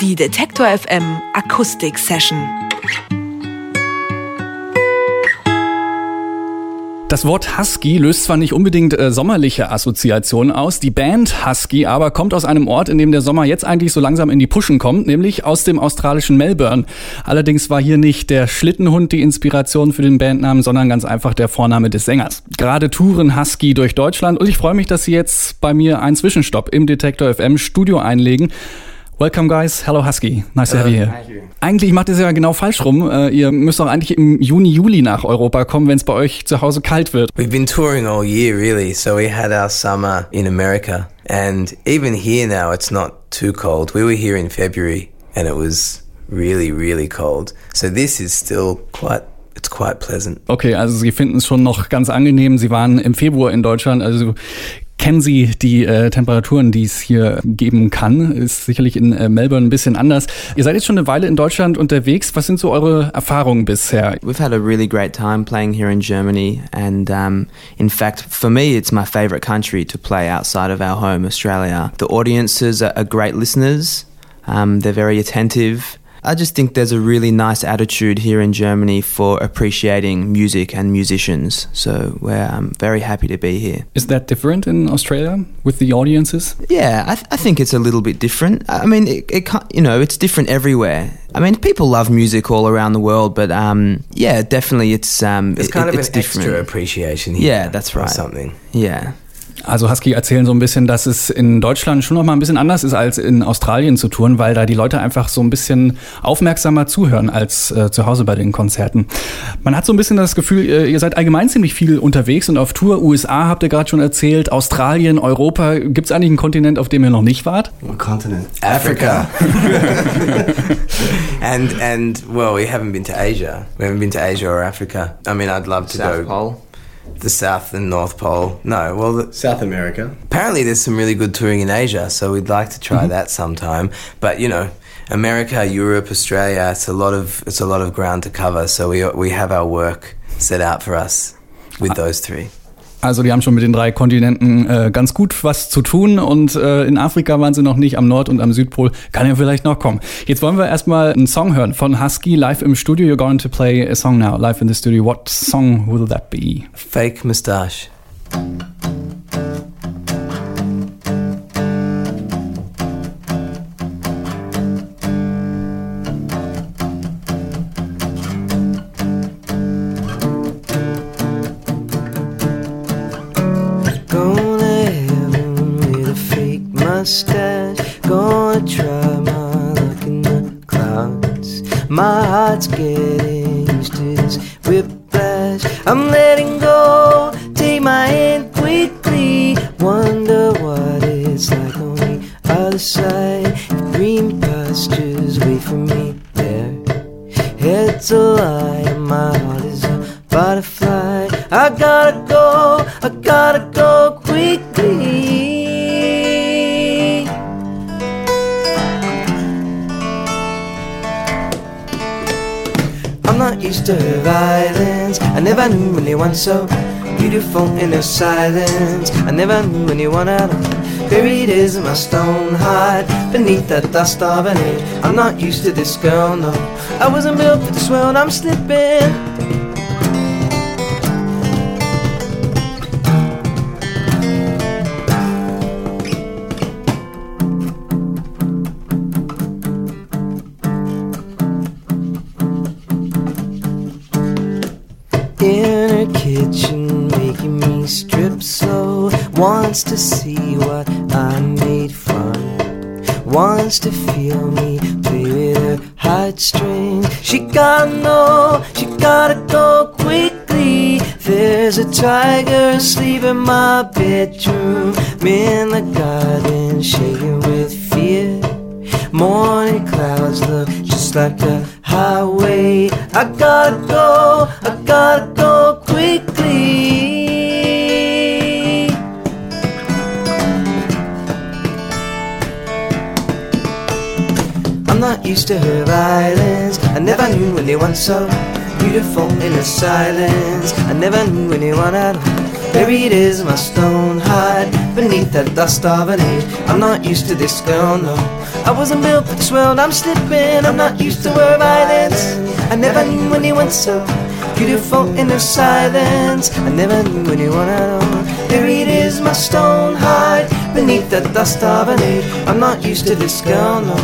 Die Detektor FM Akustik Session. Das Wort Husky löst zwar nicht unbedingt äh, sommerliche Assoziationen aus, die Band Husky aber kommt aus einem Ort, in dem der Sommer jetzt eigentlich so langsam in die Puschen kommt, nämlich aus dem australischen Melbourne. Allerdings war hier nicht der Schlittenhund die Inspiration für den Bandnamen, sondern ganz einfach der Vorname des Sängers. Gerade touren Husky durch Deutschland und ich freue mich, dass Sie jetzt bei mir einen Zwischenstopp im Detektor FM Studio einlegen. Welcome guys, hello Husky, nice to have you here. Eigentlich macht ihr es ja genau falsch rum. Äh, ihr müsst doch eigentlich im Juni, Juli nach Europa kommen, wenn es bei euch zu Hause kalt wird. We've been touring all year really, so we had our summer in America and even here now it's not too cold. We were here in February and it was really, really cold. So this is still quite It's quite pleasant. Okay, also Sie finden es schon noch ganz angenehm. Sie waren im Februar in Deutschland, also kennen Sie die äh, Temperaturen, die es hier geben kann. Ist sicherlich in äh, Melbourne ein bisschen anders. Ihr seid jetzt schon eine Weile in Deutschland unterwegs. Was sind so eure Erfahrungen bisher? We've had a really great time playing here in Germany and um, in fact for me it's my favorite country to play outside of our home Australia. The audiences are, are great listeners. Um, they're very attentive. I just think there's a really nice attitude here in Germany for appreciating music and musicians. So we're um, very happy to be here. Is that different in Australia with the audiences? Yeah, I, th- I think it's a little bit different. I mean, it, it you know, it's different everywhere. I mean, people love music all around the world, but um, yeah, definitely it's um, it's kind it, of it's an different. extra appreciation here. Yeah, that's right. Something. Yeah. Also Husky erzählen so ein bisschen, dass es in Deutschland schon noch mal ein bisschen anders ist als in Australien zu touren, weil da die Leute einfach so ein bisschen aufmerksamer zuhören als äh, zu Hause bei den Konzerten. Man hat so ein bisschen das Gefühl, ihr seid allgemein ziemlich viel unterwegs und auf Tour. USA habt ihr gerade schon erzählt, Australien, Europa. Gibt es eigentlich einen Kontinent, auf dem ihr noch nicht wart? What continent? Africa. and and well, we haven't been to Asia. We haven't been to Asia or Africa. I mean, I'd love to South go Pole. The South and North Pole. No, well, the, South America. apparently there's some really good touring in Asia, so we'd like to try mm-hmm. that sometime. But you know, America, Europe, Australia, it's a lot of it's a lot of ground to cover. So we we have our work set out for us with those three. Also die haben schon mit den drei Kontinenten äh, ganz gut was zu tun und äh, in Afrika waren sie noch nicht, am Nord- und am Südpol. Kann ja vielleicht noch kommen. Jetzt wollen wir erstmal einen Song hören von Husky live im Studio. You're going to play a song now, live in the studio. What song will that be? Fake moustache. My heart's getting used to this whiplash. I'm letting go. Used to violence. I never knew anyone so beautiful in her silence. I never knew anyone at all. Buried is my stone heart beneath the dust of an age. I'm not used to this girl, no. I wasn't built for this world, I'm slipping. Wants to see what I'm made from. Wants to feel me play with her heartstrings. She gotta know, she gotta go quickly. There's a tiger asleep in my bedroom. in the garden, shaking with fear. Morning clouds look just like a highway. I gotta go, I gotta To her violence. I never knew anyone so beautiful in the silence. I never knew anyone at all. Buried is my stone heart beneath the dust of an age. I'm not used to this girl, no. I wasn't built for this world, I'm slipping. I'm not used to her violence. I never knew anyone so beautiful in the silence. I never knew anyone at all. Buried is my stone hide beneath the dust of an age. I'm not used to this girl, no.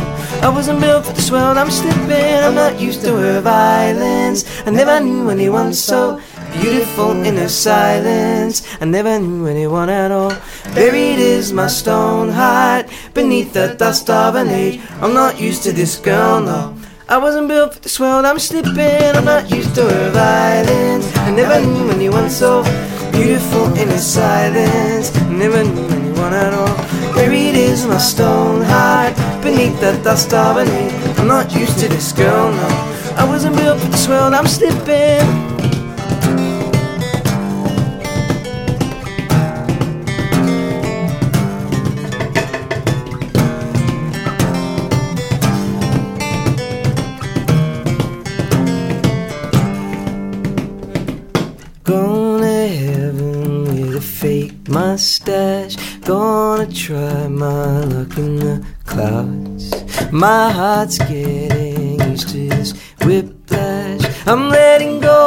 I wasn't built for this world, I'm slipping. I'm not used to her violence. I never knew anyone so beautiful in her silence. I never knew anyone at all. Buried is my stone heart beneath the dust of an age. I'm not used to this girl, no. I wasn't built for this world, I'm slipping. I'm not used to her violence. I never knew anyone so beautiful in her silence. I never knew anyone at all. Buried is my stone heart beneath the dust of an age. I'm not used to this girl, no. I wasn't built for this world, I'm slipping. Gonna heaven with a fake mustache. Gonna try my luck in the clouds. My heart's getting used to this whiplash. I'm letting go.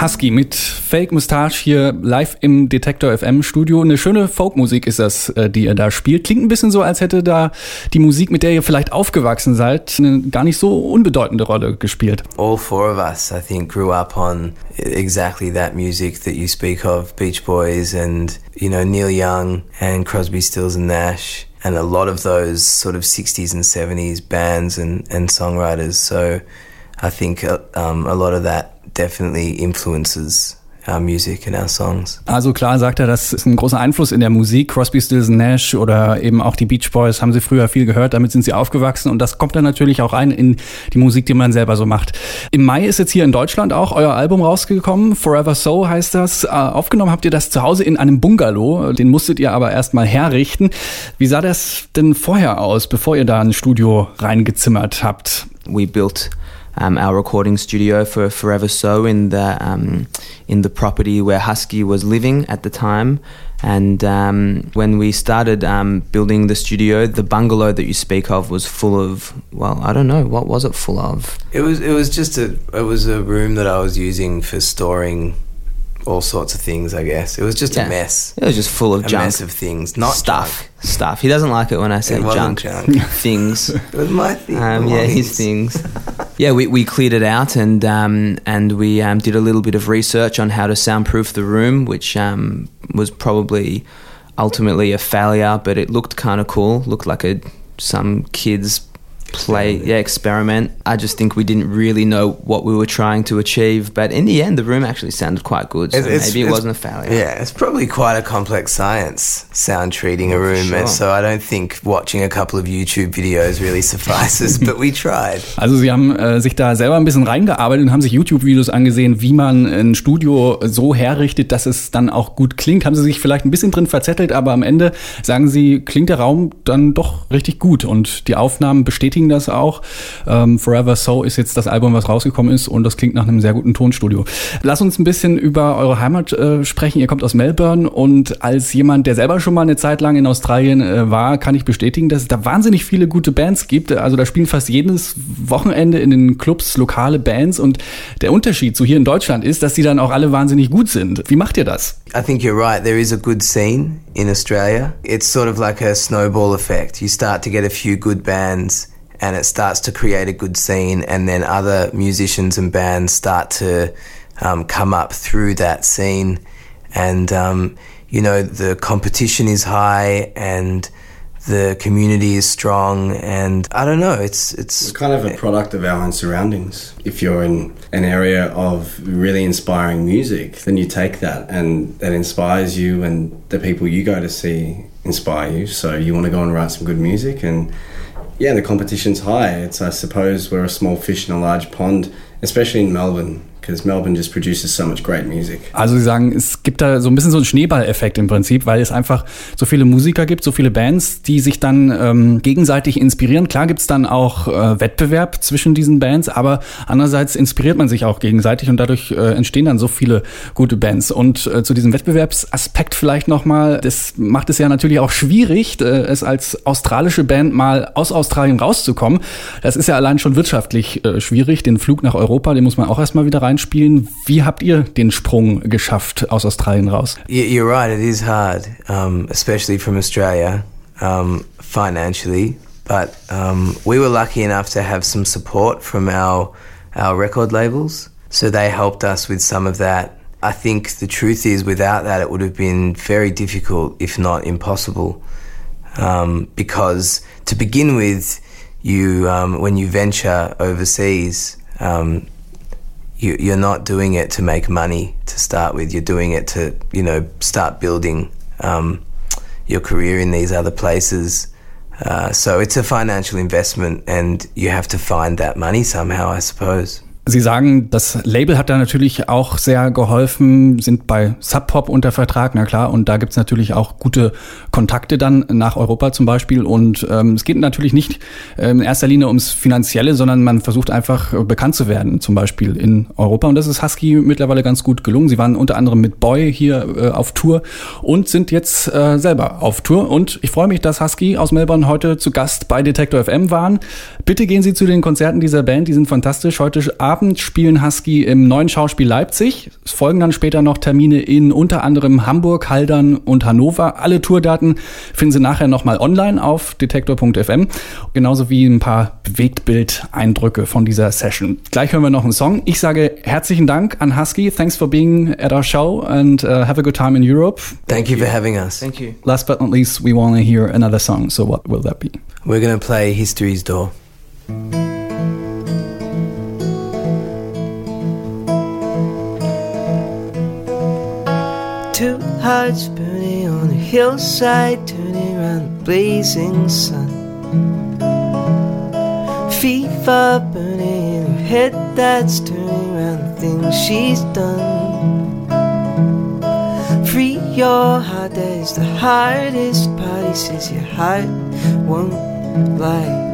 Husky mit Fake Mustache hier live im Detektor FM Studio. Eine schöne Folkmusik ist das, äh, die ihr da spielt. Klingt ein bisschen so, als hätte da die Musik, mit der ihr vielleicht aufgewachsen seid, eine gar nicht so unbedeutende Rolle gespielt. all four of us, I think, grew up on exactly that music that you speak of Beach Boys and, you know, Neil Young and Crosby, Stills and Nash, and a lot of those sort of 60s and 70s bands and, and songwriters. So I think uh, um, a lot of that definitely influences our music and our songs. Also klar sagt er, das ist ein großer Einfluss in der Musik. Crosby, Stills Nash oder eben auch die Beach Boys haben sie früher viel gehört, damit sind sie aufgewachsen und das kommt dann natürlich auch rein in die Musik, die man selber so macht. Im Mai ist jetzt hier in Deutschland auch euer Album rausgekommen, Forever So heißt das. Äh, Aufgenommen habt ihr das zu Hause in einem Bungalow, den musstet ihr aber erstmal herrichten. Wie sah das denn vorher aus, bevor ihr da ein Studio reingezimmert habt? we built um, our recording studio for Forever So in the um, in the property where Husky was living at the time. And um, when we started um, building the studio, the bungalow that you speak of was full of well, I don't know what was it full of. It was it was just a it was a room that I was using for storing all sorts of things. I guess it was just Yeah. a mess, It was just full of a junk mess of things, not stuff, junk. stuff. He doesn't like it when I say It wasn't junk, junk. things. It was my thing. Um, yeah, his things. yeah, we, we cleared it out and um, and we um, did a little bit of research on how to soundproof the room, which um, was probably ultimately a failure, but it looked kind of cool. Looked like a some kids play yeah experiment. I just think we didn't really know what we were trying to achieve, but in the end, the room actually sounded quite good. So It's- it's- maybe it wasn't a failure. Yeah, it's probably quite a complex science, sound treating a room. sure. So I don't think watching a couple of YouTube videos really suffices, but we tried. Also sie haben äh, sich da selber ein bisschen reingearbeitet und haben sich YouTube-Videos angesehen, wie man ein Studio so herrichtet, dass es dann auch gut klingt. Haben sie sich vielleicht ein bisschen drin verzettelt, aber am Ende sagen sie, klingt der Raum dann doch richtig gut und die Aufnahmen bestätigen das auch. Ähm, Forever So ist jetzt das Album, was rausgekommen ist und das klingt nach einem sehr guten Tonstudio. Lass uns ein bisschen über eure Heimat äh, sprechen. Ihr kommt aus Melbourne und als jemand, der selber schon mal eine Zeit lang in Australien äh, war, kann ich bestätigen, dass es da wahnsinnig viele gute Bands gibt. Also da spielen fast jedes Wochenende in den Clubs lokale Bands und der Unterschied zu hier in Deutschland ist, dass die dann auch alle wahnsinnig gut sind. Wie macht ihr das? I think you're right. There is a good scene in Australia. It's sort of like a snowball effect. You start to get a few good bands and it starts to create a good scene, and then other musicians and bands start to um, come up through that scene. And, um, you know, the competition is high and the community is strong and I don't know it's it's kind of a product of our own surroundings. If you're in an area of really inspiring music, then you take that and that inspires you, and the people you go to see inspire you. So you want to go and write some good music, and yeah, the competition's high. It's I suppose we're a small fish in a large pond, especially in Melbourne, because Melbourne just produces so much great music. Also Sie sagen, es gibt da so ein bisschen so einen Schneeballeffekt im Prinzip, weil es einfach so viele Musiker gibt, so viele Bands, die sich dann ähm, gegenseitig inspirieren. Klar gibt's dann auch äh, Wettbewerb zwischen diesen Bands, aber andererseits inspiriert man sich auch gegenseitig und dadurch äh, entstehen dann so viele gute Bands. Und äh, zu diesem Wettbewerbsaspekt vielleicht nochmal, das macht es ja natürlich auch schwierig, äh, es als australische Band mal aus Australien rauszukommen. Das ist ja allein schon wirtschaftlich äh, schwierig. Den Flug nach Europa, den muss man auch erstmal wieder reinspielen. Wie habt ihr den Sprung geschafft aus Australien raus? You're right, it is hard, um, especially from Australia, um, financially. But um, we were lucky enough to have some support from our, our record labels. So they helped us with some of that. I think the truth is, without that, it would have been very difficult, if not impossible. Um, because to begin with, you um, when you venture overseas, um, you, you're not doing it to make money to start with. You're doing it to you know start building um, your career in these other places. Uh, so it's a financial investment, and you have to find that money somehow, I suppose. Sie sagen, das Label hat da natürlich auch sehr geholfen, sind bei Sub Pop unter Vertrag, na klar, und da gibt's natürlich auch gute Kontakte dann nach Europa zum Beispiel. Und ähm, es geht natürlich nicht äh, in erster Linie ums Finanzielle, sondern man versucht einfach äh, bekannt zu werden, zum Beispiel in Europa. Und das ist Husky mittlerweile ganz gut gelungen. Sie waren unter anderem mit Boy hier äh, auf Tour und sind jetzt äh, selber auf Tour. Und ich freue mich, dass Husky aus Melbourne heute zu Gast bei Detector FM waren. Bitte gehen Sie zu den Konzerten dieser Band, die sind fantastisch. Heute Abend Abend spielen Husky im neuen Schauspiel Leipzig. Es folgen dann später noch Termine in unter anderem Hamburg, Haldern und Hannover. Alle Tourdaten finden Sie nachher nochmal online auf detektor.fm. Genauso wie ein paar Bewegtbild-Eindrücke von dieser Session. Gleich hören wir noch einen Song. Ich sage herzlichen Dank an Husky. Thanks for being at our show and uh, have a good time in Europe. Thank you for having us. Thank you. Last but not least, we want to hear another song. So what will that be? We're going to play History's Door. Two hearts burning on a hillside, turning around the blazing sun. Fever burning in her head that's turning around the things she's done. Free your heart, that is the hardest part. He says your heart won't lie.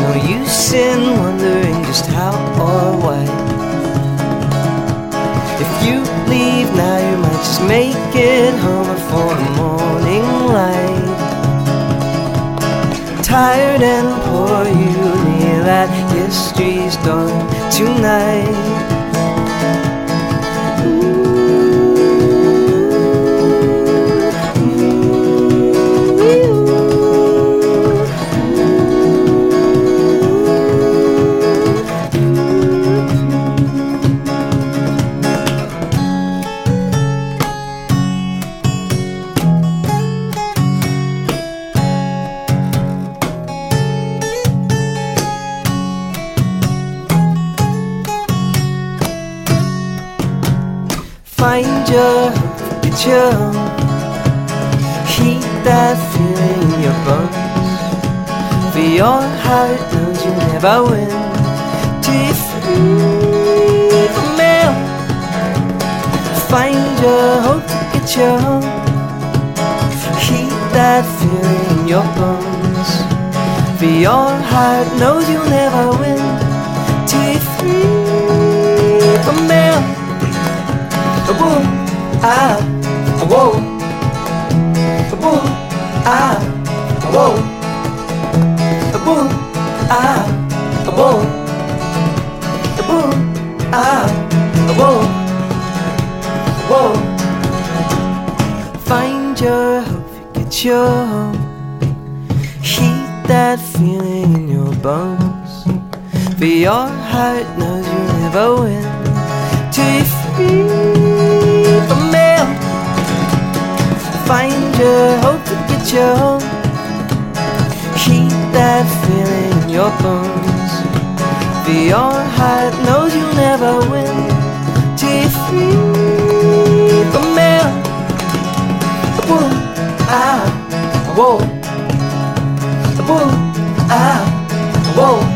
No use in wondering just how or why. If you leave now, you might just make it home before the morning light. Tired and poor, you kneel at history's door tonight. Find your picture. Heat that feeling in your bones. For your heart knows you never win. Free from me. Find your hope to get home. Heat that feeling in your bones. For your heart knows you'll never win. Till you're free ah, whoa, boom, ah, whoa, boom, ah, whoa, boom, ah, whoa, whoa. Find your hope, get your home. Heat that feeling in your bones. For your heart knows you'll never win till you're free. Find your hope, to get your home. Heat that feeling in your bones. For your heart knows you'll never win. Till you're free from mail. Whoa, ah, whoa. Whoa, ah. Whoa,